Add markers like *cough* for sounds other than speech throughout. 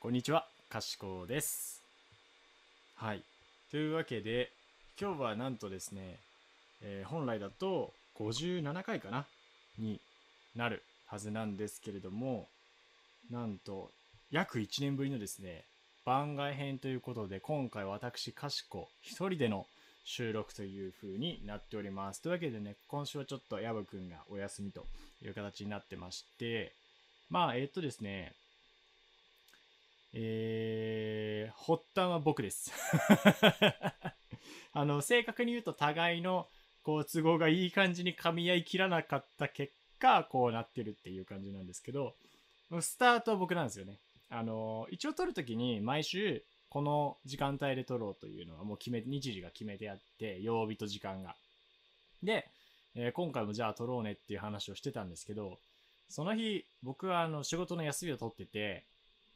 こんにちは、かしこです。はい。というわけで、今日はなんとですね、えー、本来だと57回かなになるはずなんですけれども、なんと、約1年ぶりのですね、番外編ということで、今回私、かしこ一人での収録という風になっております。というわけでね、今週はちょっとヤブくんがお休みという形になってまして、まあ、えー、っとですね、えー、発端は僕です。*laughs* あの、正確に言うと互いの、こう、都合がいい感じに噛み合いきらなかった結果、こうなってるっていう感じなんですけど、スタートは僕なんですよね。あの、一応撮るときに毎週、この時間帯で撮ろうというのはもう決め、日時が決めてあって、曜日と時間が。で、えー、今回もじゃあ撮ろうねっていう話をしてたんですけど、その日、僕はあの仕事の休みを取ってて、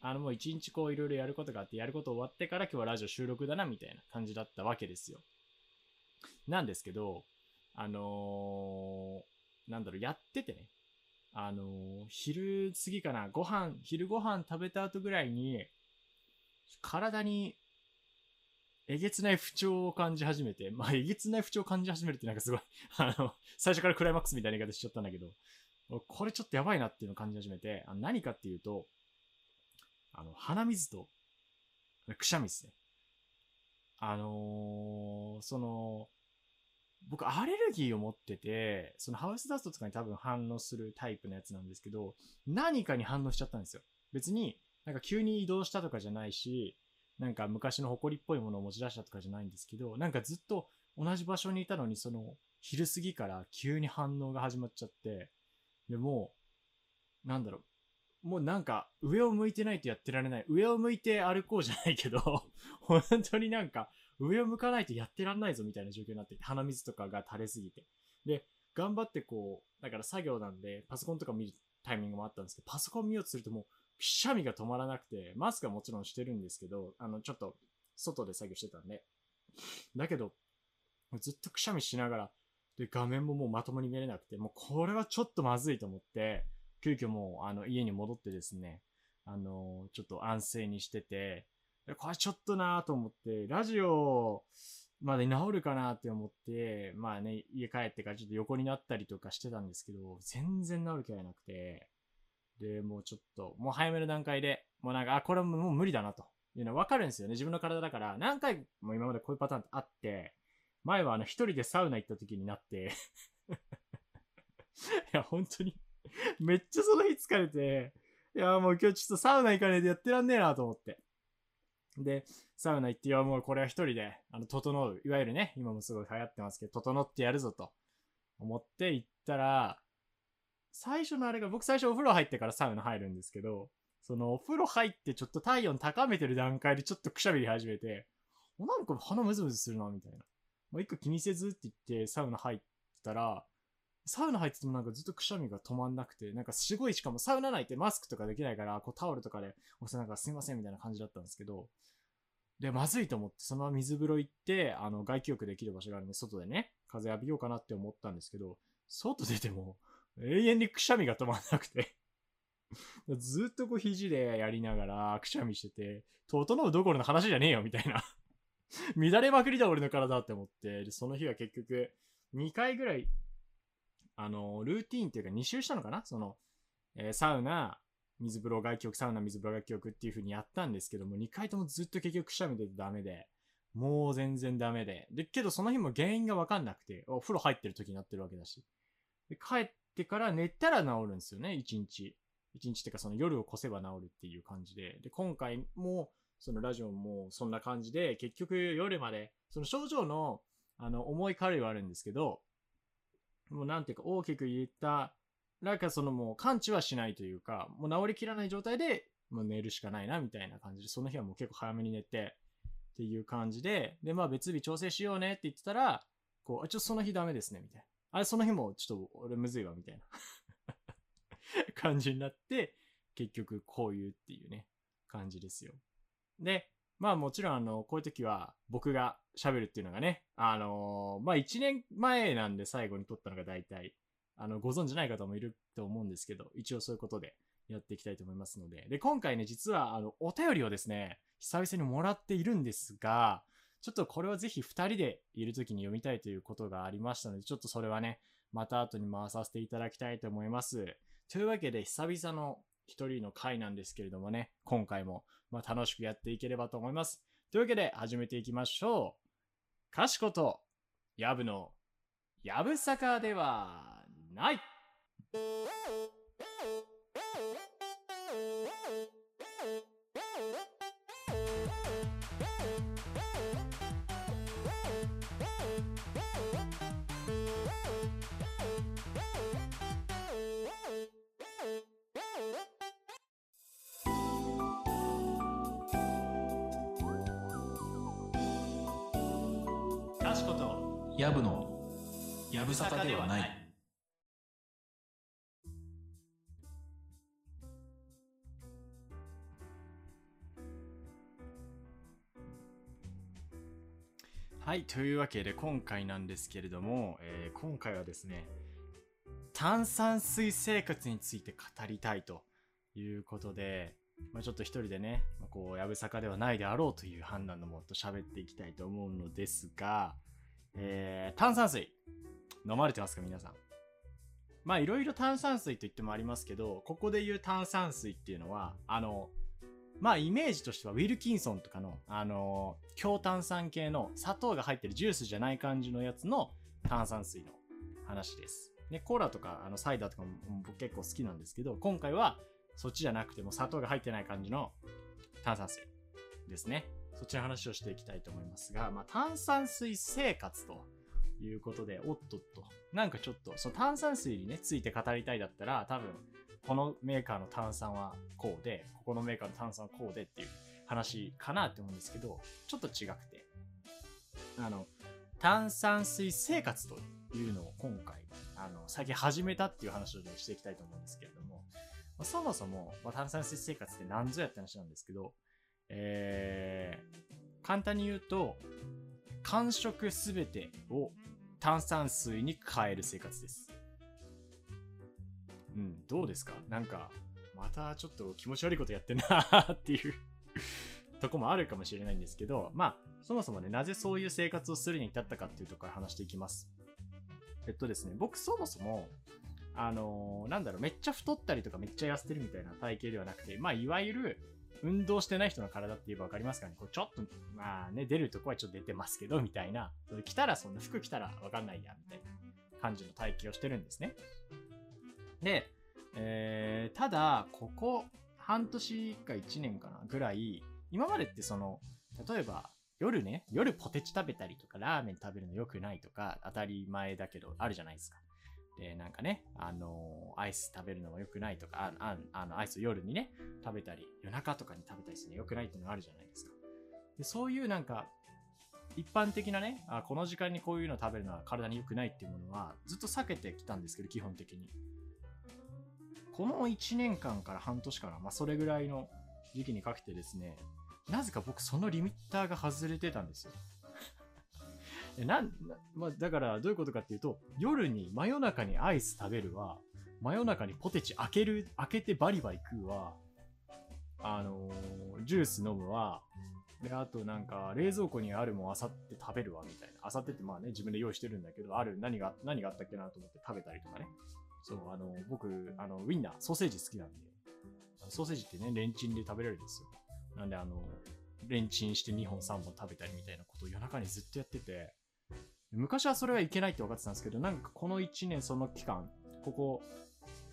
あのもう一日こういろいろやることがあって、やること終わってから今日はラジオ収録だなみたいな感じだったわけですよ。なんですけど、あのー、なんだろう、やっててね、あのー、昼過ぎかな、ご飯、昼ご飯食べた後ぐらいに、体にえげつない不調を感じ始めて、まあ、えげつない不調を感じ始めるってなんかすごい *laughs* あの、最初からクライマックスみたいな言い方しちゃったんだけど、これちょっとやばいなっていうのを感じ始めて、あ何かっていうと、あの、鼻水と、くしゃみですね。あのー、その、僕、アレルギーを持ってて、そのハウスダストとかに多分反応するタイプのやつなんですけど、何かに反応しちゃったんですよ。別に、なんか急に移動したとかじゃないし、なんか昔の埃っぽいものを持ち出したとかじゃないんですけど、なんかずっと同じ場所にいたのに、その、昼過ぎから急に反応が始まっちゃって、でも、なんだろう、もうなんか、上を向いてないとやってられない。上を向いて歩こうじゃないけど、*laughs* 本当になんか、上を向かないとやってらんないぞみたいな状況になって、鼻水とかが垂れすぎて。で、頑張ってこう、だから作業なんで、パソコンとか見るタイミングもあったんですけど、パソコン見ようとするともう、くしゃみが止まらなくて、マスクはもちろんしてるんですけど、あの、ちょっと、外で作業してたんで。だけど、ずっとくしゃみしながら、で、画面ももうまともに見れなくて、もうこれはちょっとまずいと思って、急遽もう、あの、家に戻ってですね、あの、ちょっと安静にしてて、これちょっとなぁと思って、ラジオまで治るかなって思って、まあね、家帰ってからちょっと横になったりとかしてたんですけど、全然治る気がなくて、で、もうちょっと、もう早めの段階で、もうなんか、あ、これはもう無理だなというのはわかるんですよね。自分の体だから、何回も今までこういうパターンってあって、前はあの一人でサウナ行った時になって *laughs* いや、本当に *laughs* めっちゃその日疲れて、いや、もう今日ちょっとサウナ行かねえでやってらんねえなと思って。で、サウナ行って、いや、もうこれは一人で、あの、整う。いわゆるね、今もすごい流行ってますけど、整ってやるぞと思って行ったら、最初のあれが、僕最初お風呂入ってからサウナ入るんですけど、そのお風呂入ってちょっと体温高めてる段階でちょっとくしゃみり始めて、なんか鼻ムズムズするな、みたいな。もう一個気にせずって言ってサウナ入ったら、サウナ入っててもなんかずっとくしゃみが止まんなくて、なんかすごいしかもサウナ内ってマスクとかできないから、こうタオルとかで押せなんかすいませんみたいな感じだったんですけど、で、まずいと思って、そのまま水風呂行って、あの、外気浴できる場所があるんで、外でね、風浴びようかなって思ったんですけど、外出ても、永遠にくしゃみが止まんなくて。ずっとこう肘でやりながらくしゃみしてて、整うどころの話じゃねえよ、みたいな。乱れまくりだ、俺の体って思って、で、その日は結局、2回ぐらいあの、ルーティーンっていうか2周したのかな？その、えー、サウナ、水風呂外気浴、サウナ水風呂外気浴っていう風にやったんですけども、2回ともずっと結局くしゃみ出てダメで、もう全然ダメで。で、けどその日も原因がわかんなくて、お風呂入ってる時になってるわけだし。で、帰ってから寝たら治るんですよね、1日。1日っていうかその夜を越せば治るっていう感じで。で、今回も、そのラジオもそんな感じで、結局夜まで、その症状の、あの、重い軽いはあるんですけど、もうなんていうか大きく言ったなんかそのもう完治はしないというか、もう治りきらない状態で、もう寝るしかないなみたいな感じで、その日はもう結構早めに寝て、っていう感じで、で、まあ別日調整しようねって言ってたら、こう、あ、ちょっとその日ダメですね、みたいな。あれ、その日もちょっと俺むずいわ、みたいな *laughs* 感じになって、結局こういうっていうね、感じですよ。で、まあもちろんあの、こういう時は僕が喋るっていうのがね、あのー、まあ1年前なんで最後に撮ったのが大体、あの、ご存知ない方もいると思うんですけど、一応そういうことでやっていきたいと思いますので。で、今回ね、実は、あの、お便りをですね、久々にもらっているんですが、ちょっとこれはぜひ二人でいる時に読みたいということがありましたので、ちょっとそれはね、また後に回させていただきたいと思います。というわけで、久々の一人の回なんですけれどもね、今回も、まあ、楽しくやっていければと思います。というわけで、始めていきましょう。かしこと、やぶの、やぶさかではない。かしことやぶのやぶさかではない。はい、というわけで今回なんですけれども、えー今回はですね、炭酸水生活について語りたいということで、まあ、ちょっと一人でね、まあこう、やぶさかではないであろうという判断のもっと喋っていきたいと思うのですが、えー炭酸水、飲まれてますか皆さん？まあいろいろ炭酸水と言ってもありますけど、ここで言う炭酸水っていうのは、あの、まあイメージとしてはウィルキンソンとかの、あの強炭酸系の砂糖が入ってるジュースじゃない感じのやつの炭酸水の話です。ね、コーラとかあのサイダーとかも僕結構好きなんですけど、今回はそっちじゃなくても砂糖が入ってない感じの炭酸水ですね。そっちの話をしていきたいと思いますが、まあ炭酸水生活ということで、おっとっと。なんかちょっと、その炭酸水にね、ついて語りたいだったら、多分、このメーカーの炭酸はこうで、ここのメーカーの炭酸はこうでっていう話かなって思うんですけど、ちょっと違くて。あの、炭酸水生活というのを今回、あの、最近始めたっていう話をしていきたいと思うんですけれども、まあそもそも、まあ、炭酸水生活って何ぞやって話なんですけど、えー、簡単に言うと、間食すべてを炭酸水に変える生活です。うん、どうですか？なんか、またちょっと気持ち悪いことやってんなっていう *laughs* とこもあるかもしれないんですけど、まあ、そもそもね、なぜそういう生活をするに至ったかっていうところから話していきます。えっとですね、僕そもそも、あのーなんだろう、めっちゃ太ったりとかめっちゃ痩せてるみたいな体型ではなくて、まあ、いわゆる、運動してない人の体って言えばわかりますかね？こうちょっと、まあね、出るとこはちょっと出てますけど、みたいな。着たらそんな服着たらわかんないや、みたいな感じの体型をしてるんですね。で、えーただ、ここ半年か1年かなぐらい、今までってその、例えば、夜ね、夜ポテチ食べたりとか、ラーメン食べるの良くないとか、当たり前だけど、あるじゃないですか。で、なんかね、あのーアイス食べるのも良くないとか、ああの、アイス夜にね、食べたり、夜中とかに食べたりするの良くないっていうのがあるじゃないですか。で、そういうなんか、一般的なね、あこの時間にこういうの食べるのは体に良くないっていうものは、ずっと避けてきたんですけど、基本的に。この1年間から半年から、まあ、それぐらいの時期にかけてですね、なぜか僕そのリミッターが外れてたんですよ。なん、まあ、だからどういうことかっていうと、夜に真夜中にアイス食べるは、真夜中にポテチ開ける、開けてバリバリ食うは、あのージュース飲むは、で、あとなんか、冷蔵庫にあるもんあさって食べるわ、みたいな。あさってってまあね、自分で用意してるんだけど、ある、何が、何があったっけなと思って食べたりとかね。そう、あの、僕、あの、ウィンナー、ソーセージ好きなんで、ソーセージってね、レンチンで食べられるんですよ。なんで、あの、レンチンして2本3本食べたりみたいなことを夜中にずっとやってて、昔はそれはいけないって分かってたんですけど、なんかこの1年その期間、ここ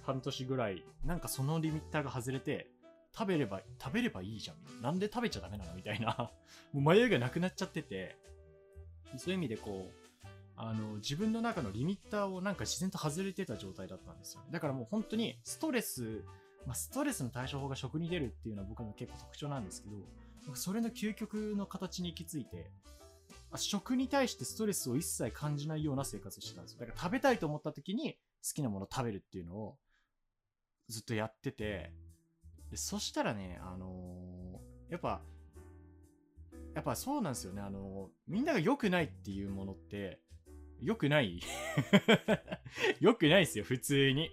半年ぐらい、なんかそのリミッターが外れて、食べれば、食べればいいじゃん。なんで食べちゃダメなのみたいな。*laughs* もう迷いがなくなっちゃってて、そういう意味でこう、あの、自分の中のリミッターをなんか自然と外れてた状態だったんですよね。だからもう本当にストレス、まあ、ストレスの対処法が食に出るっていうのは僕の結構特徴なんですけど、それの究極の形に行き着いて、食に対してストレスを一切感じないような生活をしてたんですよ。だから食べたいと思った時に好きなものを食べるっていうのをずっとやってて、でそしたらね、あのーやっぱ、やっぱそうなんですよね。あのーみんなが良くないっていうものって、良くない *laughs* 良くないですよ、普通に。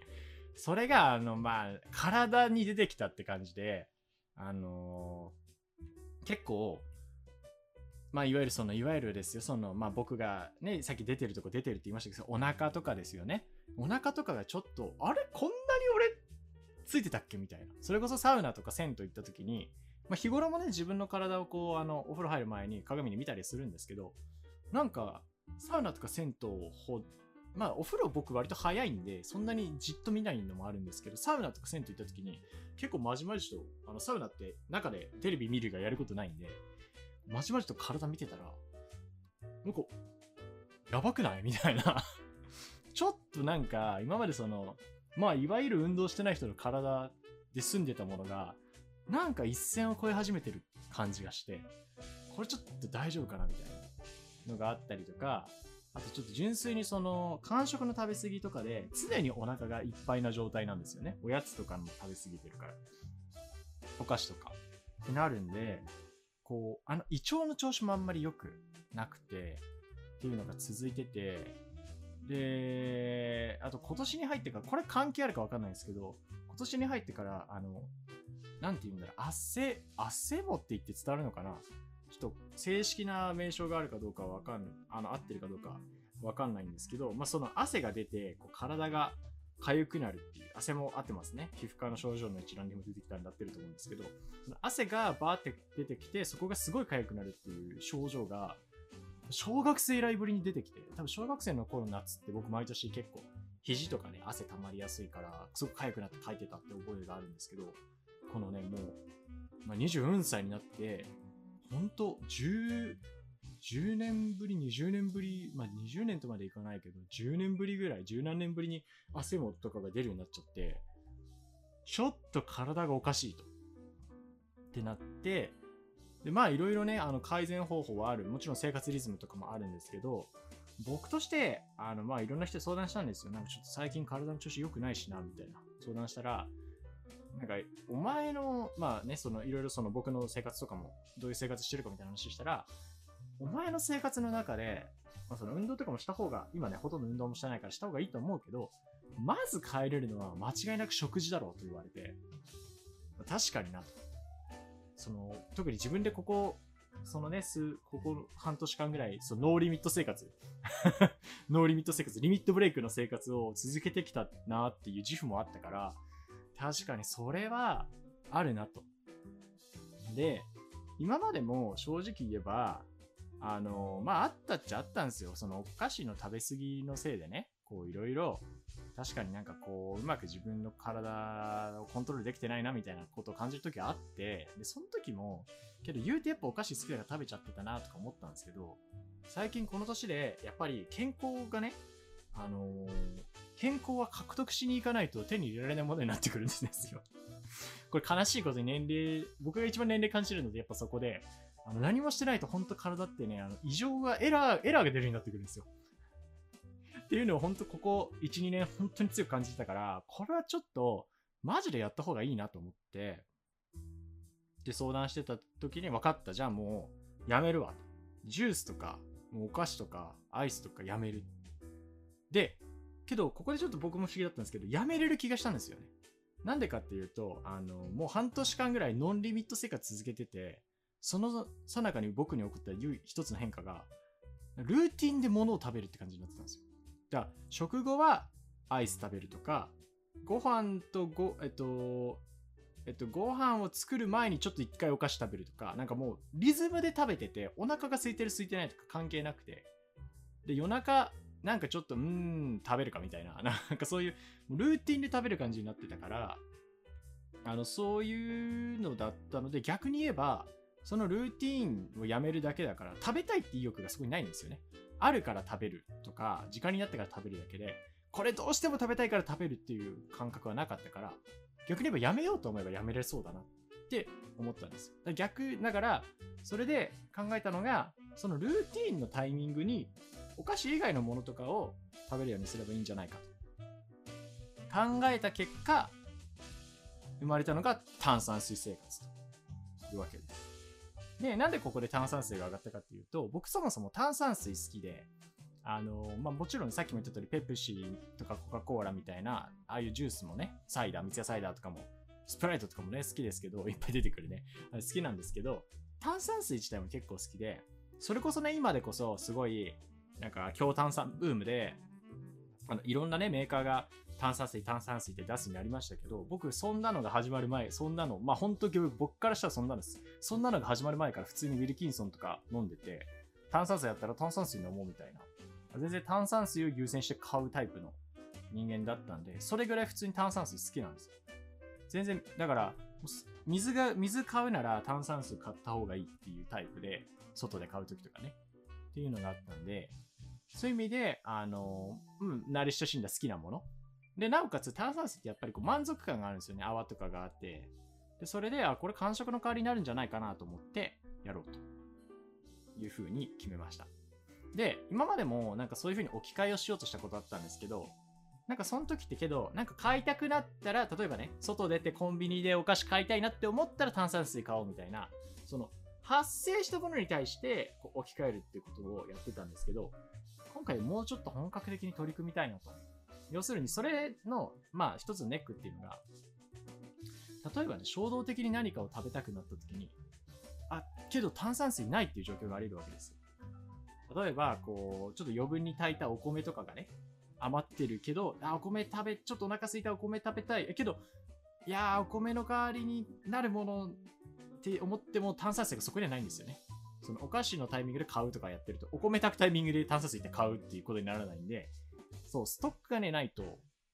それが、あの、まあ、体に出てきたって感じで、あのー結構、まあ、いわゆるその、いわゆるですよ、その、まあ僕がね、さっき出てるとこ出てるって言いましたけど、お腹とかですよね。お腹とかがちょっと、あれ？こんなに俺、ついてたっけ？みたいな。それこそサウナとか銭湯行った時に、まあ日頃もね、自分の体をこう、あの、お風呂入る前に鏡に見たりするんですけど、なんか、サウナとか銭湯ほまあ、お風呂僕割と早いんで、そんなにじっと見ないのもあるんですけど、サウナとか銭湯行った時に、結構まじまじと、あの、サウナって中でテレビ見るがやることないんで、まじまじと体見てたら、なんか、やばくない？*laughs* みたいな。ちょっとなんか、今までその、まあ、いわゆる運動してない人の体で住んでたものが、なんか一線を越え始めてる感じがして、これちょっと大丈夫かなみたいなのがあったりとか、あとちょっと純粋にその、間食の食べ過ぎとかで、常にお腹がいっぱいな状態なんですよね。おやつとかも食べ過ぎてるから。お菓子とか。ってなるんで、こう、あの、胃腸の調子もあんまり良くなくて、っていうのが続いてて、で、あと今年に入ってから、これ関係あるかわかんないですけど、今年に入ってから、あの、なんて言うんだろう、汗、汗もって言って伝わるのかな？ちょっと正式な名称があるかどうかはわかん、あの、合ってるかどうかわかんないんですけど、まあ、その汗が出て、こう体が痒くなるっていう、汗も合ってますね。皮膚科の症状の一覧にも出てきたんだってると思うんですけど、その汗がバーって出てきて、そこがすごい痒くなるっていう症状が、小学生以来ぶりに出てきて、多分小学生の頃の夏って僕毎年結構、肘とかね、汗溜まりやすいから、すごく痒くなって書いてたって覚えがあるんですけど、このね、もう、まあ、24歳になって、ほんと、10、10年ぶり、20年ぶり、まあ、20年とまでいかないけど、10年ぶりぐらい、10何年ぶりに汗もとかが出るようになっちゃって、ちょっと体がおかしいと。ってなって、で、まあ、いろいろね、あの、改善方法はある。もちろん生活リズムとかもあるんですけど、僕として、あの、まあ、いろんな人に相談したんですよ。なんかちょっと最近体の調子良くないしな、みたいな。相談したら、なんか、お前の、まあね、その、いろいろその僕の生活とかも、どういう生活してるかみたいな話したら、お前の生活の中で、まあ、その運動とかもした方が、今ね、ほとんど運動もしてないからした方がいいと思うけど、まず変えれるのは間違いなく食事だろうと言われて、確かになと。その、特に自分でここ、そのね、数、ここ半年間ぐらい、そのノーリミット生活、*laughs* ノーリミット生活、リミットブレイクの生活を続けてきたなっていう自負もあったから、確かにそれはあるなと。で、今までも正直言えば、あの、まあ、あったっちゃあったんですよ。そのお菓子の食べ過ぎのせいでね、こういろいろ、確かになんかこう、うまく自分の体をコントロールできてないなみたいなことを感じる時はあって、で、その時も、けど言うてやっぱお菓子好きだから食べちゃってたなとか思ったんですけど、最近この年で、やっぱり健康がね、あのー健康は獲得しに行かないと手に入れられないものになってくるんですよ。これ悲しいことに年齢、僕が一番年齢感じるので、やっぱそこで、あの何もしてないと本当体ってね、あの異常が、エラー、エラーが出るようになってくるんですよ。っていうのを本当ここ1、2年本当に強く感じてたから、これはちょっとマジでやった方がいいなと思って、で相談してた時に分かった。じゃあもうやめるわ。ジュースとか、もうお菓子とか、アイスとかやめる。で、けど、ここでちょっと僕も不思議だったんですけど、やめれる気がしたんですよね。なんでかっていうと、あの、もう半年間ぐらいノンリミット生活続けてて、そのさなかに僕に起こった唯一つの変化が、ルーティンで物を食べるって感じになってたんですよ。だから、食後はアイス食べるとか、ご飯とご、えっと、えっと、ご飯を作る前にちょっと一回お菓子食べるとか、なんかもうリズムで食べてて、お腹が空いてる空いてないとか関係なくて、で、夜中、なんかちょっと、うん、食べるかみたいな、*laughs* なんかそういう、ルーティンで食べる感じになってたから、あの、そういうのだったので、逆に言えば、そのルーティーンをやめるだけだから、食べたいって意欲がすごいないんですよね。あるから食べるとか、時間になってから食べるだけで、これどうしても食べたいから食べるっていう感覚はなかったから、逆に言えばやめようと思えばやめれそうだなって思ったんです。逆、だから、それで考えたのが、そのルーティーンのタイミングに、お菓子以外のものとかを食べるようにすればいいんじゃないかと。考えた結果、生まれたのが炭酸水生活というわけです。で、なんでここで炭酸水が上がったかっていうと、僕そもそも炭酸水好きで、あのまあ、もちろんさっきも言った通りペプシーとかコカ・コーラみたいなああいうジュースもねサイダー三ツ矢サイダーとかもスプライトとかもね好きですけどいっぱい出てくるね。好きなんですけど炭酸水自体も結構好きでそれこそね今でこそすごいなんか強炭酸ブームであのいろんなねメーカーが炭酸水炭酸水って出すになりましたけど僕そんなのが始まる前そんなのまあ本当に僕からしたらそんなのですそんなのが始まる前から普通にウィルキンソンとか飲んでて炭酸水やったら炭酸水飲もうみたいな全然炭酸水を優先して買うタイプの人間だったんで、それぐらい普通に炭酸水好きなんですよ。全然、だから、水が、水買うなら炭酸水買った方がいいっていうタイプで、外で買うときとかね。っていうのがあったんで、そういう意味で、あの、うん、慣れ親しんだ好きなもの。で、なおかつ炭酸水ってやっぱりこう満足感があるんですよね。泡とかがあって。で、それで、あ、これ感触の代わりになるんじゃないかなと思ってやろうというふうに決めました。で、今までもなんかそういう風に置き換えをしようとしたことあったんですけど、なんかその時ってけど、なんか買いたくなったら、例えばね、外出てコンビニでお菓子買いたいなって思ったら炭酸水買おうみたいな、その、発生したものに対してこう置き換えるっていうことをやってたんですけど、今回もうちょっと本格的に取り組みたいなと。要するに、それの、まあ、一つのネックっていうのが、例えばね、衝動的に何かを食べたくなった時に、あ、けど炭酸水ないっていう状況があり得るわけです。例えば、こう、ちょっと余分に炊いたお米とかがね、余ってるけど、あ、お米食べ、ちょっとお腹空いたお米食べたい。けど、いやー、お米の代わりになるものって思っても炭酸水がそこにはないんですよね。そのお菓子のタイミングで買うとかやってると、お米炊くタイミングで炭酸水って買うっていうことにならないんで、そう、ストックがね、ないと、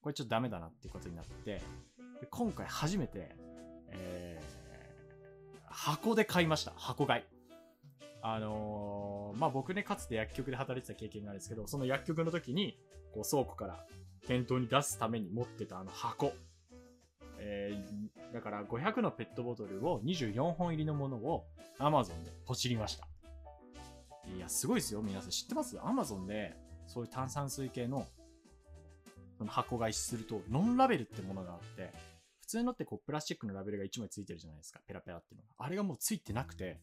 これちょっとダメだなっていうことになって、で今回初めて、えー、箱で買いました。箱買い。あのー、まあ、僕ね、かつて薬局で働いてた経験があるんですけど、その薬局の時に、こう、倉庫から店頭に出すために持ってたあの箱。えー、だから500のペットボトルを24本入りのものを Amazon でポチりました。いや、すごいですよ。皆さん知ってます ?Amazon でそういう炭酸水系のその箱買いすると、ノンラベルってものがあって、普通のってこうプラスチックのラベルが1枚ついてるじゃないですか。ペラペラっていうのが。あれがもうついてなくて、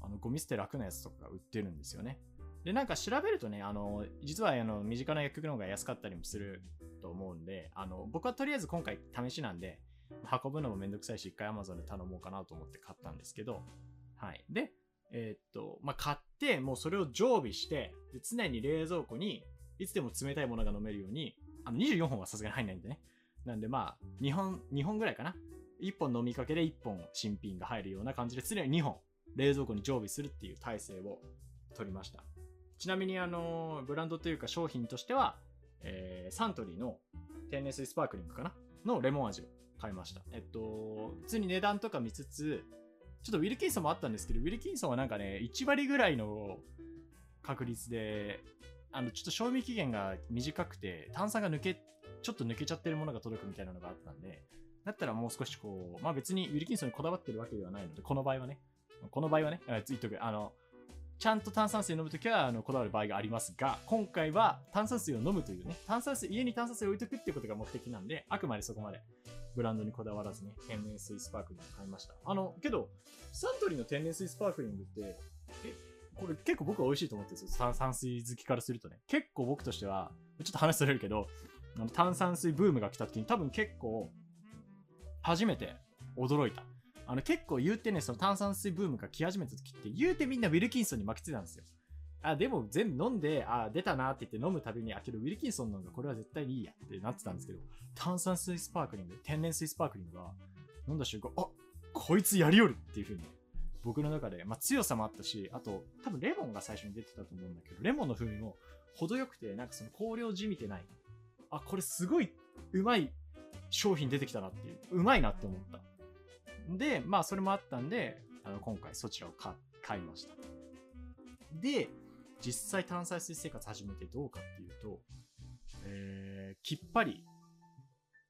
あの、ゴミ捨て楽なやつとかが売ってるんですよね。で、なんか調べるとね、あの、実はあの、身近な薬局の方が安かったりもすると思うんで、あの、僕はとりあえず今回試しなんで、運ぶのもめんどくさいし、一回 Amazon で頼もうかなと思って買ったんですけど、はい。で、えー、っと、まあ、買って、もうそれを常備して、で常に冷蔵庫に、いつでも冷たいものが飲めるように、あの、24本はさすがに入んないんでね。なんでまあ、2本、2本ぐらいかな。1本飲みかけで1本新品が入るような感じで、常に2本冷蔵庫に常備するっていう体制を取りました。ちなみにあの、ブランドというか商品としては、えー、サントリーの天然水スパークリングかな？のレモン味を買いました。えっと、普通に値段とか見つつ、ちょっとウィルキンソンもあったんですけど、ウィルキンソンはなんかね、1割ぐらいの確率で、あの、ちょっと賞味期限が短くて、炭酸が抜け、ちょっと抜けちゃってるものが届くみたいなのがあったんで、だったらもう少しこう、まあ別にウィルキンソンにこだわってるわけではないので、この場合はね、この場合はね、言っとく。あの、ちゃんと炭酸水を飲むときはあのこだわる場合がありますが、今回は炭酸水を飲むというね、炭酸水、家に炭酸水を置いとくっていうことが目的なんで、あくまでそこまでブランドにこだわらずね、天然水スパークリングを買いました。あの、けど、サントリーの天然水スパークリングって、え、これ結構僕は美味しいと思ってるんですよ。炭酸水好きからするとね。結構僕としては、ちょっと話それるけど、炭酸水ブームが来た時に多分結構、初めて驚いた。あの結構言うてね、その炭酸水ブームが来始めた時って言うてみんなウィルキンソンに負けてたんですよ。あ、でも全部飲んで、あ、出たなって言って飲むたびに、あ、けどウィルキンソンの方がこれは絶対にいいやってなってたんですけど、炭酸水スパークリング、天然水スパークリングは飲んだ瞬間、あ、こいつやりよるっていう風に、僕の中で、まあ強さもあったし、あと、多分レモンが最初に出てたと思うんだけど、レモンの風味も程よくて、なんかその香料じみてない。あ、これすごいうまい商品出てきたなっていう、うまいなって思った。で、まあそれもあったんで、あの今回そちらを買いました。で、実際炭酸水生活始めてどうかっていうと、えー、きっぱり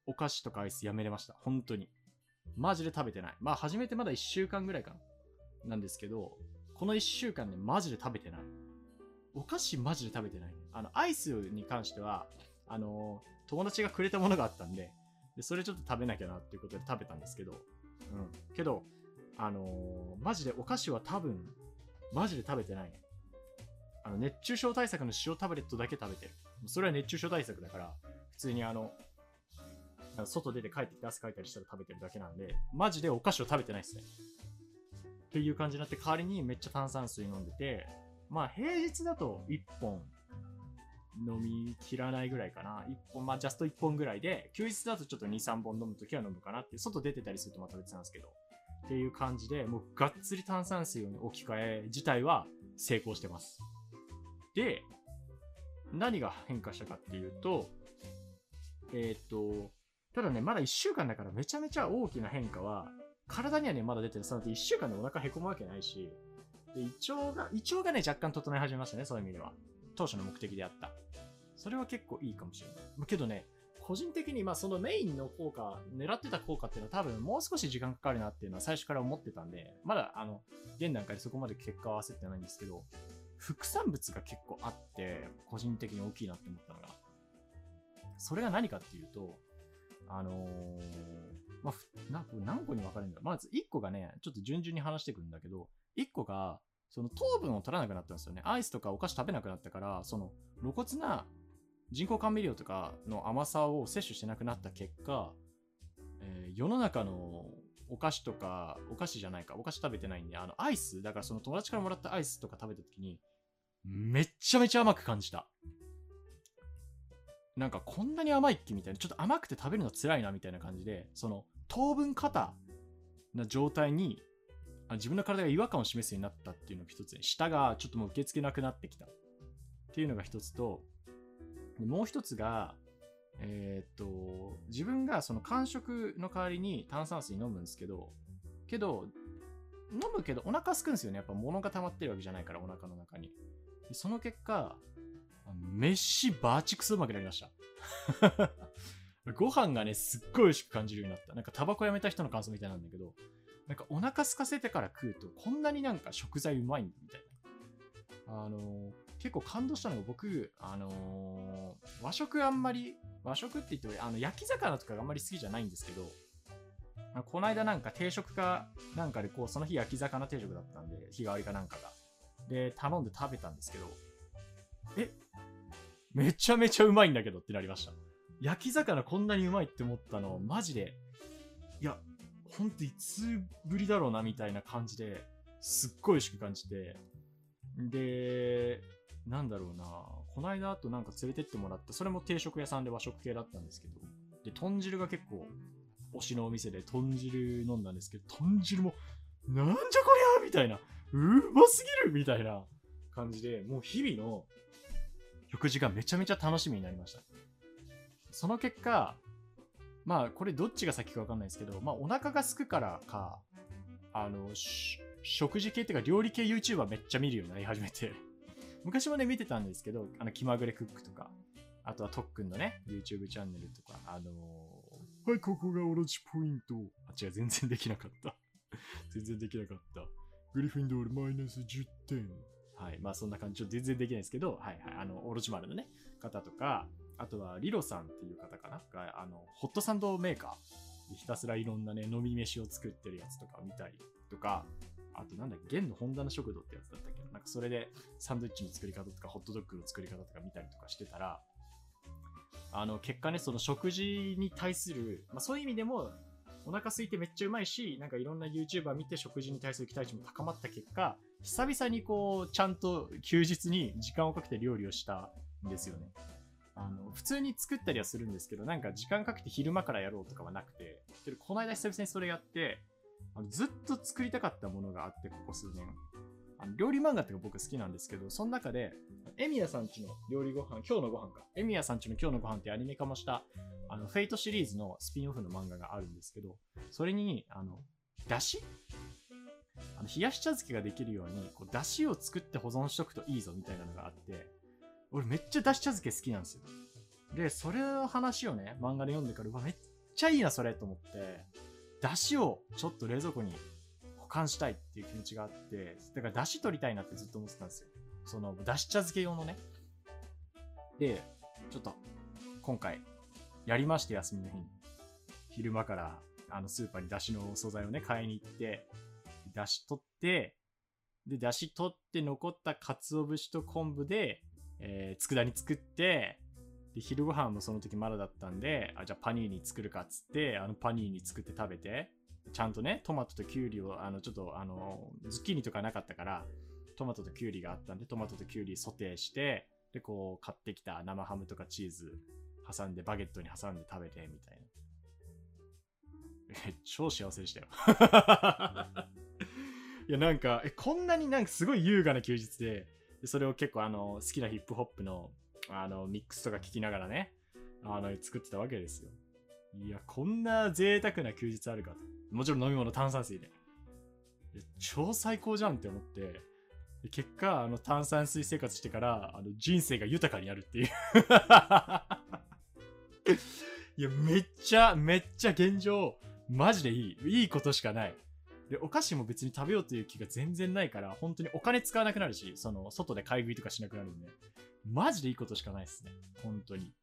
お菓子とかアイスやめれました。本当に。マジで食べてない。まあ始めてまだ1週間ぐらいかな。なんですけど、この1週間でマジで食べてない。お菓子マジで食べてない。あの、アイスに関しては、あの、友達がくれたものがあったんで、でそれちょっと食べなきゃなっていうことで食べたんですけど、うん。けど、あのー、マジでお菓子は多分、マジで食べてない。あの熱中症対策の塩タブレットだけ食べてる。それは熱中症対策だから、普通に、あの外出て帰ってきて汗かいたりしたら食べてるだけなんで、マジでお菓子を食べてないですね。っていう感じになって、代わりにめっちゃ炭酸水飲んでて、まあ平日だと1本飲み切らないぐらいかな。1本、まあジャスト1本ぐらいで、休日だとちょっと2、3本飲むときは飲むかなって、外出てたりするとまた別なんですけど、っていう感じで、もうがっつり炭酸水を置き換え自体は成功してます。で、何が変化したかっていうと、えーっと、ただね、まだ1週間だからめちゃめちゃ大きな変化は、体にはね、まだ出てる。その1週間でお腹へこむわけないし、で、胃腸が、胃腸がね、若干整い始めましたね、そういう意味では。当初の目的であった。それは結構いいかもしれない。けどね、個人的に、まあそのメインの効果、狙ってた効果っていうのは多分もう少し時間かかるなっていうのは最初から思ってたんで、まだあの、現段階でそこまで結果を合わせてないんですけど、副産物が結構あって、個人的に大きいなって思ったのが、それが何かっていうと、あのーまあ、何個に分かれるんだまず1個がね、ちょっと順々に話していくんだけど、1個が、その糖分を取らなくなったんですよね。アイスとかお菓子食べなくなったから、その露骨な人工甘味料とかの甘さを摂取してなくなった結果、えー世の中のお菓子とか、お菓子じゃないか、お菓子食べてないんで、あの、アイス、だからその友達からもらったアイスとか食べた時に、めっちゃめちゃ甘く感じた。なんかこんなに甘いっけみたいな、ちょっと甘くて食べるの辛いなみたいな感じで、その糖分過多な状態にあ自分の体が違和感を示すようになったっていうのが一つね、舌がちょっともう受け付けなくなってきたっていうのが一つと、でもう一つが、えーっと、自分がその間食の代わりに炭酸水飲むんですけど、けど、飲むけどお腹すくんですよね。やっぱ物が溜まってるわけじゃないから、お腹の中に。その結果、飯バーチクソうまくなりました。*laughs* ご飯がね、すっごい美味しく感じるようになった。なんかタバコやめた人の感想みたいなんだけど、なんかお腹空かせてから食うと、こんなになんか食材うまいみたいな。あのー結構感動したのが僕、あのー和食あんまり、和食って言ってもあの焼き魚とかがあんまり好きじゃないんですけど、この間なんか定食かなんかでこう、その日焼き魚定食だったんで、日替わりかなんかが。で、頼んで食べたんですけど、えめちゃめちゃうまいんだけどってなりました。焼き魚こんなにうまいって思ったの、マジで、いや、ほんといつぶりだろうなみたいな感じですっごい美味しく感じて、で、なんだろうな、この間あとなんか連れてってもらった、それも定食屋さんで和食系だったんですけど、で、豚汁が結構推しのお店で豚汁飲んだんですけど、豚汁も、なんじゃこりゃみたいな、うますぎるみたいな感じで、もう日々の食事がめちゃめちゃ楽しみになりました。その結果、まあこれどっちが先かわかんないですけど、まあお腹が空くからか、あの、し食事系っていうか料理系 YouTuber めっちゃ見るようになり始めて、*laughs* 昔もね見てたんですけど、あの気まぐれクックとか、あとは特訓のね、YouTube チャンネルとか、あのーはい、ここがオロチポイント。あ、違う、全然できなかった。*laughs* 全然できなかった。グリフィンドールマイナス10点。はい。まあそんな感じ。ちょっと全然できないですけど、はいはい。あの、オロチマルのね、方とか、あとはリロさんっていう方かな？が、あの、ホットサンドメーカーひたすらいろんなね、飲み飯を作ってるやつとか見たりとか、あとなんだっけ、現の本棚食堂ってやつだったっけな？なんかそれでサンドイッチの作り方とか、ホットドッグの作り方とか見たりとかしてたら、あの、結果ね、その食事に対する、まあそういう意味でも、お腹空いてめっちゃうまいし、なんかいろんな YouTuber 見て食事に対する期待値も高まった結果、久々にこう、ちゃんと休日に時間をかけて料理をしたんですよね。あの、普通に作ったりはするんですけど、なんか時間かけて昼間からやろうとかはなくて、けどこの間久々にそれやって、あのずっと作りたかったものがあって、ここ数年。あの料理漫画っていうか僕好きなんですけど、その中で、エミヤさんちの料理ご飯、今日のご飯か。エミヤさんちの今日のご飯ってアニメ化もした、あの、フェイトシリーズのスピンオフの漫画があるんですけど、それに、あの、だしあの冷やし茶漬けができるように、こう、だしを作って保存しとくといいぞみたいなのがあって、俺めっちゃだし茶漬け好きなんですよ。で、それの話をね、漫画で読んでから、うわ、めっちゃいいな、それと思って、だしをちょっと冷蔵庫に保管したいっていう気持ちがあって、だからだし取りたいなってずっと思ってたんですよ。その、だし茶漬け用のね。で、ちょっと、今回、やりまして、休みの日に。昼間から、あの、スーパーにだしの素材をね、買いに行って、だし取って、で、出汁取って残った鰹節と昆布で、えー、佃煮作って、で、昼ご飯もその時まだだったんで、あ、じゃあパニーニ作るかっつって、あのパニーニ作って食べて、ちゃんとね、トマトとキュウリを、あの、ちょっと、あの、ズッキーニとかなかったから、トマトとキュウリがあったんで、トマトとキュウリソテーして、で、こう、買ってきた生ハムとかチーズ挟んで、バゲットに挟んで食べて、みたいな。え、超幸せでしたよ。*laughs* いや、なんか、え、こんなになんかすごい優雅な休日で、でそれを結構あの、好きなヒップホップの、あの、ミックスとか聞きながらね、あの、作ってたわけですよ。いや、こんな贅沢な休日あるかと。もちろん飲み物炭酸水で。超最高じゃんって思って、結果、あの、炭酸水生活してから、あの、人生が豊かになるっていう。いや、めっちゃ、めっちゃ現状、マジでいい。いいことしかない。で、お菓子も別に食べようという気が全然ないから、本当にお金使わなくなるし、その、外で買い食いとかしなくなるんで、マジでいいことしかないですね。本当に。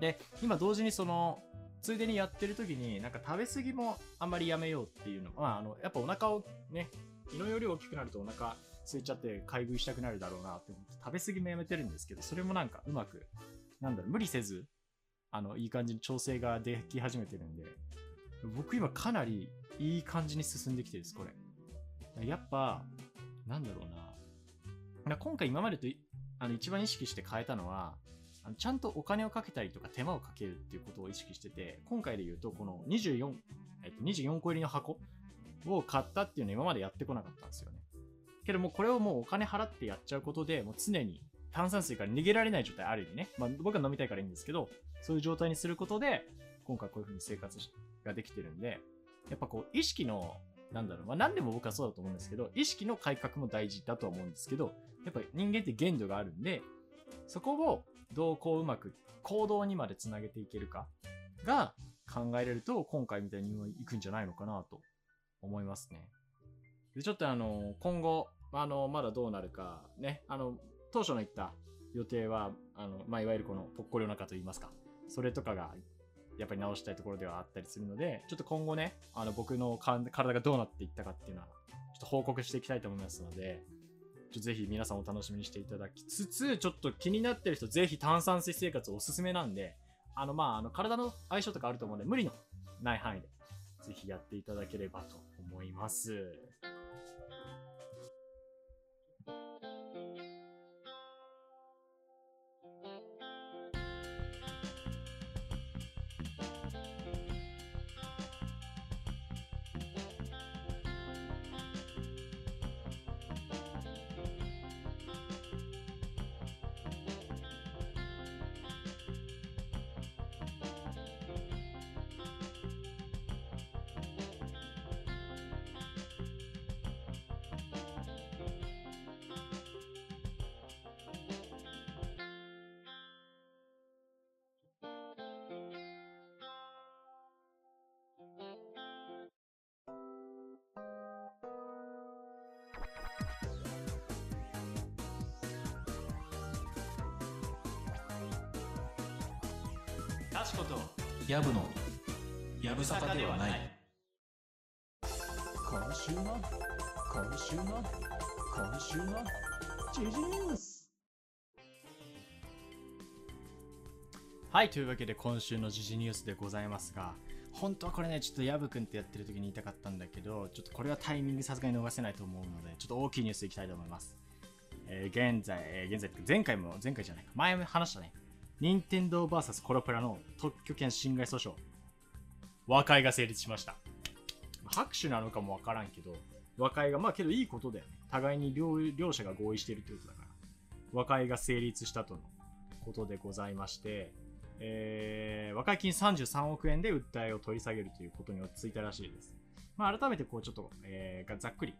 で、今同時にその、ついでにやってる時に、なんか食べ過ぎもあんまりやめようっていうの。まあ、あの、やっぱお腹をね、胃の容量大きくなるとお腹空いちゃって買い食いしたくなるだろうなって思って、食べ過ぎもやめてるんですけど、それもなんかうまく、なんだろう、無理せず、あの、いい感じに調整ができ始めてるんで、僕今かなりいい感じに進んできてるです、これ。やっぱ、なんだろうな。今回今までとあの一番意識して変えたのは、あのちゃんとお金をかけたりとか手間をかけるっていうことを意識してて、今回で言うと、この24、えっと、24個入りの箱を買ったっていうのを今までやってこなかったんですよね。けどもこれをもうお金払ってやっちゃうことで、もう常に炭酸水から逃げられない状態ある意味ね。まあ僕は飲みたいからいいんですけど、そういう状態にすることで、今回こういう風に生活ができてるんで、やっぱこう意識の、なんだろう、まあ何でも僕はそうだと思うんですけど、意識の改革も大事だとは思うんですけど、やっぱり人間って限度があるんで、そこをどうこううまく行動にまでつなげていけるかが考えれると、今回みたいにいくんじゃないのかなと思いますね。で、ちょっとあの、今後、あの、まだどうなるか、ね、あの、当初の言った予定は、あの、まあ、いわゆるこのぽっこりお腹といいますか、それとかが、やっぱり直したいところではあったりするので、ちょっと今後ね、あの、僕の体がどうなっていったかっていうのは、ちょっと報告していきたいと思いますので、ちょっとぜひ皆さんお楽しみにしていただきつつ、ちょっと気になってる人、ぜひ炭酸水生活おすすめなんで、あの、まあ、あの、体の相性とかあると思うんで、無理のない範囲で、ぜひやっていただければと思います。やぶのやぶさかではない。今週の今週の今週のジジニュースはい、というわけで今週の時事ニュースでございますが、本当はこれね、ちょっとヤブくんってやってる時に言いたかったんだけど、ちょっとこれはタイミングさすがに逃せないと思うので、ちょっと大きいニュースいきたいと思います。えー現在、えー現在、前回も、前回じゃないか、前も話したね、任天堂 VS コロプラの特許権侵害訴訟、和解が成立しました。拍手なのかもわからんけど、和解が、まあけどいいことだよね。互いに両両者が合意しているってことだから、和解が成立したとのことでございまして、えー和解金33億円で訴えを取り下げるということに落ち着いたらしいです。まあ、改めてこうちょっと、えーざっくり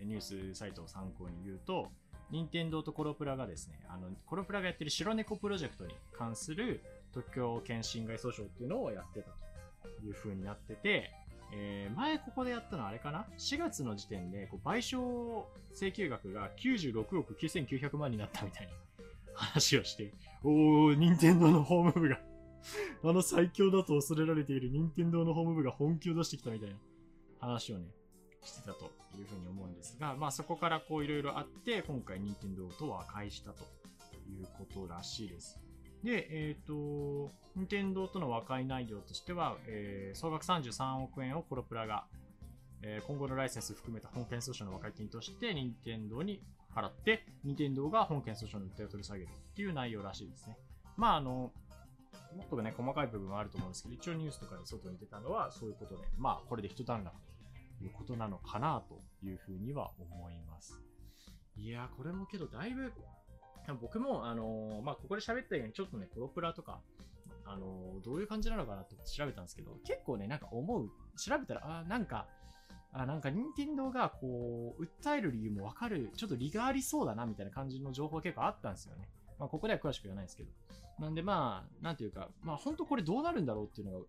ニュースサイトを参考に言うと、任天堂とコロプラがですね、あのコロプラがやってる白猫プロジェクトに関する特許権侵害訴訟っていうのをやってたという風になってて、えー前ここでやったのはあれかな ?4 月の時点でこう賠償請求額が96億9900万になったみたいな *laughs* 話をして、おー、任天堂のホーム部があの最強だと恐れられている任天堂のホーム部が本気を出してきたみたいな話をね、してたというふうに思うんですが、まあそこからこういろいろあって、今回任天堂と和解したということらしいです。で、えっ、と、任天堂との和解内容としては、えー総額33億円をコロプラが、えー今後のライセンス含めた本件訴訟の和解金として任天堂に払って、任天堂が本件訴訟の訴えを取り下げるっていう内容らしいですね。まああの、もっとね、細かい部分はあると思うんですけど、一応ニュースとかで外に出たのはそういうことで、まあこれで一段落いうことなのかなというふうには思います。いや、これもけどだいぶ、僕も、あのーまあ、ここで喋ったように、ちょっとね、プロプラとか、あのーどういう感じなのかなって調べたんですけど、結構ね、なんか思う、調べたら、あなんか、あなんか、任天堂が、こう、訴える理由もわかる、ちょっと理がありそうだな、みたいな感じの情報結構あったんですよね。まあ、ここでは詳しく言わないですけど。なんで、まあ、なんていうか、まあ、本当これどうなるんだろうっていうのが、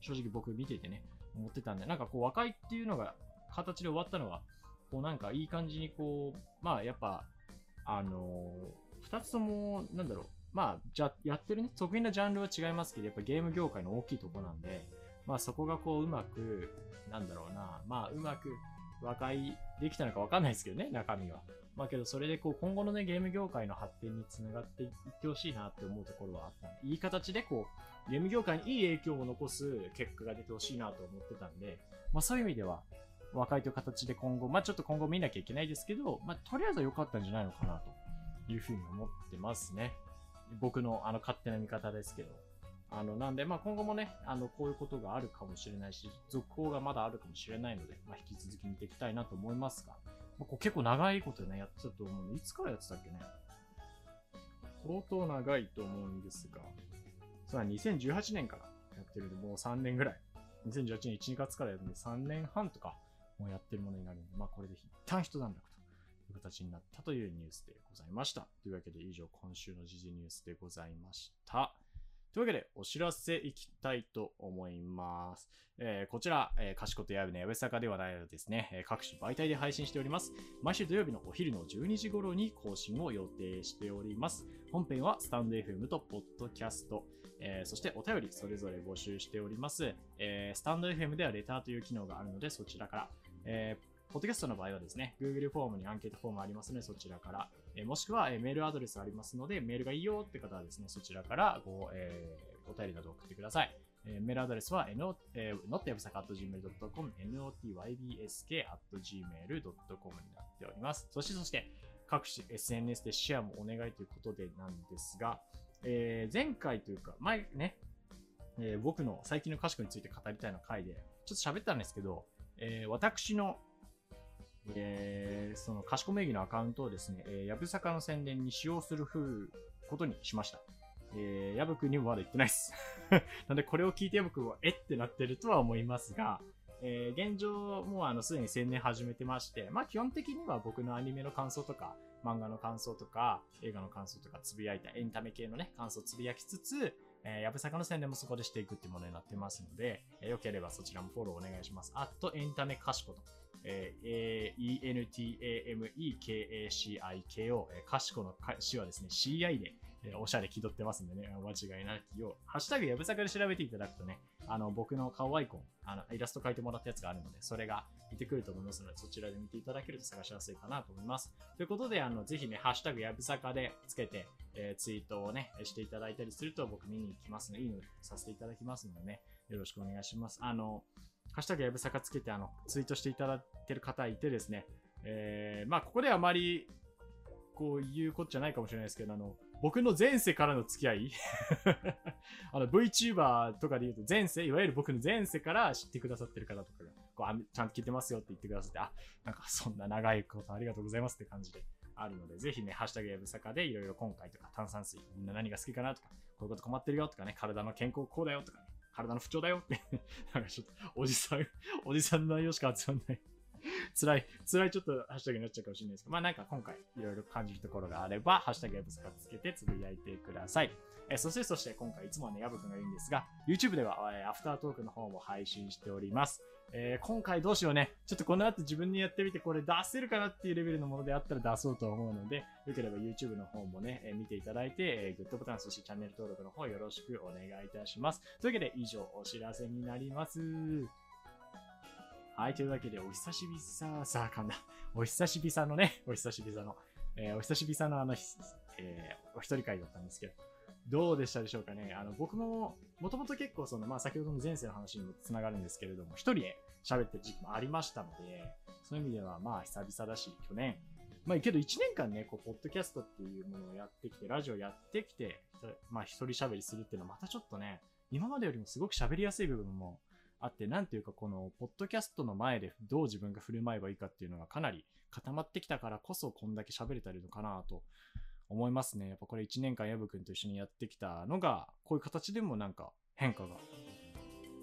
正直僕見ててね、思ってたんで、なんかこう、和解っていうのが、形で終わったのは、こう、なんかいい感じに、こう、まあ、やっぱ、あのー二つとも、なんだろう、まあ、じゃ、やってるね、得意なジャンルは違いますけど、やっぱゲーム業界の大きいとこなんで、まあそこがこう、うまく、なんだろうな、まあ、うまく和解できたのかわかんないですけどね、中身は。まあけど、それでこう、今後のね、ゲーム業界の発展につながっていってほしいなって思うところはあったんで、いい形でこう、ゲーム業界にいい影響を残す結果が出てほしいなと思ってたんで、まあそういう意味では、和解という形で今後、まあちょっと今後見なきゃいけないですけど、まあとりあえずは良かったんじゃないのかなというふうに思ってますね。僕のあの勝手な見方ですけど。あの、なんで、まあ今後もね、あの、こういうことがあるかもしれないし、続報がまだあるかもしれないので、まあ引き続き見ていきたいなと思いますが、まあ、こう結構長いことね、やってたと思うんで、いつからやってたっけね？相当長いと思うんですが、そうだ、2018年からやってるんで、もう3年ぐらい。2018年1、2月からやるんで、3年半とか、もうやってるものになるんで、まあこれで一旦一段落という形になったというニュースでございました。というわけで以上、今週の時事ニュースでございました。というわけで、お知らせいきたいと思います。えーこちら、えー、かしことやぶのやぶさかではないのですね、えー各種媒体で配信しております。毎週土曜日のお昼の12時頃に更新を予定しております。本編はスタンド FM とポッドキャスト、えーそしてお便りそれぞれ募集しております。えースタンド FM ではレターという機能があるので、そちらから、えーポッドキャストの場合はですね、Google フォームにアンケートフォームありますので、そちらから、えもしくは、えメールアドレスありますので、メールがいいよって方はですね、そちらからご、えーお便りなど送ってください。えメールアドレスは、no えー、notyabusaka.gmail.com、notybsk.gmail.com になっております。そして、そして、各種 SNS でシェアもお願いということでなんですが、えー前回というか、前ね、えー僕の最近の賢について語りたいの回で、ちょっと喋ったんですけど、えー私の、えーその賢名義のアカウントをですね、えー、やぶさかの宣伝に使用する風ことにしました。えー、やぶくんにもまだ言ってないです。*laughs* なんで、これを聞いてやぶくんは、えってなってるとは思いますが、えー現状、もうあの、すでに宣伝始めてまして、まあ基本的には僕のアニメの感想とか、漫画の感想とか、映画の感想とかつぶやいたエンタメ系のね、感想をつぶやきつつ、えー、やぶさかの宣伝もそこでしていくっていうものになってますので、えーよければそちらもフォローお願いします。あと、エンタメかしこと。えー、E-N-T-A-M-E-K-A-C-I-K-O、えー、かしこのかしはですね、CI で、えーおしゃれ気取ってますんでね、お間違いなきよう。ハッシュタグやぶさかで調べていただくとね、あの、僕の顔アイコン、あの、イラスト描いてもらったやつがあるので、それが出てくると思いますので、そちらで見ていただけると探しやすいかなと思います。ということで、あの、ぜひね、ハッシュタグやぶさかでつけて、えーツイートをね、していただいたりすると僕見に行きますので、いいのさせていただきますのでね、よろしくお願いします。あの、ハッシュタグやぶさかつけて、あの、ツイートしていただいてる方いてですね、えーまあ、ここであまり、こう言うことじゃないかもしれないですけど、あの、僕の前世からの付き合い。*laughs* あの、VTuber とかで言うと前世、いわゆる僕の前世から知ってくださってる方とかが、こうあちゃんと聞いてますよって言ってくださって、あ、なんかそんな長いことありがとうございますって感じであるので、ぜひね、ハッシュタグやぶさかでいろいろ今回とか炭酸水、みんな何が好きかなとか、こういうこと困ってるよとかね、体の健康こうだよとかね、体の不調だよって、*laughs* なんかちょっと、おじさん、*laughs* おじさんの内容しか集まんない。*laughs* 辛い、辛いちょっとハッシュタグになっちゃうかもしれないですけど、まあなんか今回いろいろ感じるところがあれば、ハッシュタグやぶつかつけてつぶやいてください。えそしてそして今回いつもはね、やぶくんが言うんですが、YouTube では、えアフタートークの方も配信しております。えー今回どうしようね。ちょっとこの後自分にやってみてこれ出せるかなっていうレベルのものであったら出そうと思うので、よければ YouTube の方もね、えー見ていただいて、えーグッドボタン、そしてチャンネル登録の方よろしくお願いいたします。というわけで以上お知らせになります。はい、というわけで、お久しぶりさ、さあ、噛んだ。お久しぶりさのね、お久しぶりさの、えーお久しぶりさのあの、えーお一人会だったんですけど、どうでしたでしょうかね。あの、僕も、もともと結構その、まあ、先ほどの前世の話にもつながるんですけれども、一人で喋ってる時期もありましたので、そういう意味では、まあ、久々だし、去年、まあ、けど1年間ね、こう、ポッドキャストっていうものをやってきて、ラジオやってきて、まあ、一人喋りするっていうのは、またちょっとね、今までよりもすごく喋りやすい部分もあって、なんていうか、この、ポッドキャストの前でどう自分が振る舞えばいいかっていうのがかなり固まってきたからこそ、こんだけ喋れたりのかなと思いますね。やっぱこれ1年間ヤブ君と一緒にやってきたのが、こういう形でもなんか変化が、ね、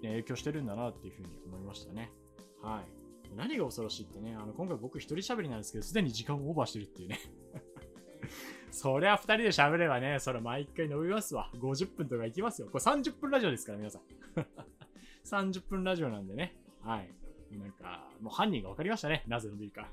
影響してるんだなっていうふうに思いましたね。はい。何が恐ろしいってね、あの、今回僕一人喋りなんですけど、すでに時間をオーバーしてるっていうね。*laughs* そりゃ二人で喋ればね、それ毎回伸びますわ。50分とかいきますよ。これ30分ラジオですから、皆さん。*laughs* 30分ラジオなんでね。はい。なんか、もう犯人が分かりましたね。なぜ伸びるか。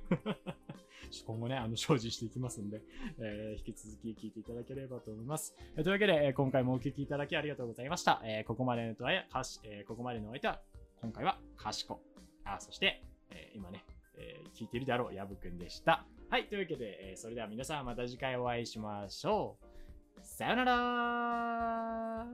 今後ね、あの、精進していきますんで、えー引き続き聞いていただければと思います。えーというわけで、えー今回もお聞きいただきありがとうございました。えここまでのとは、かし、えここまでのお相手は、今回は、かしこ。あ、そして、え今ね、え聞いてるであろう、やぶくんでした。はい、というわけで、えそれでは皆さんまた次回お会いしましょう。さよなら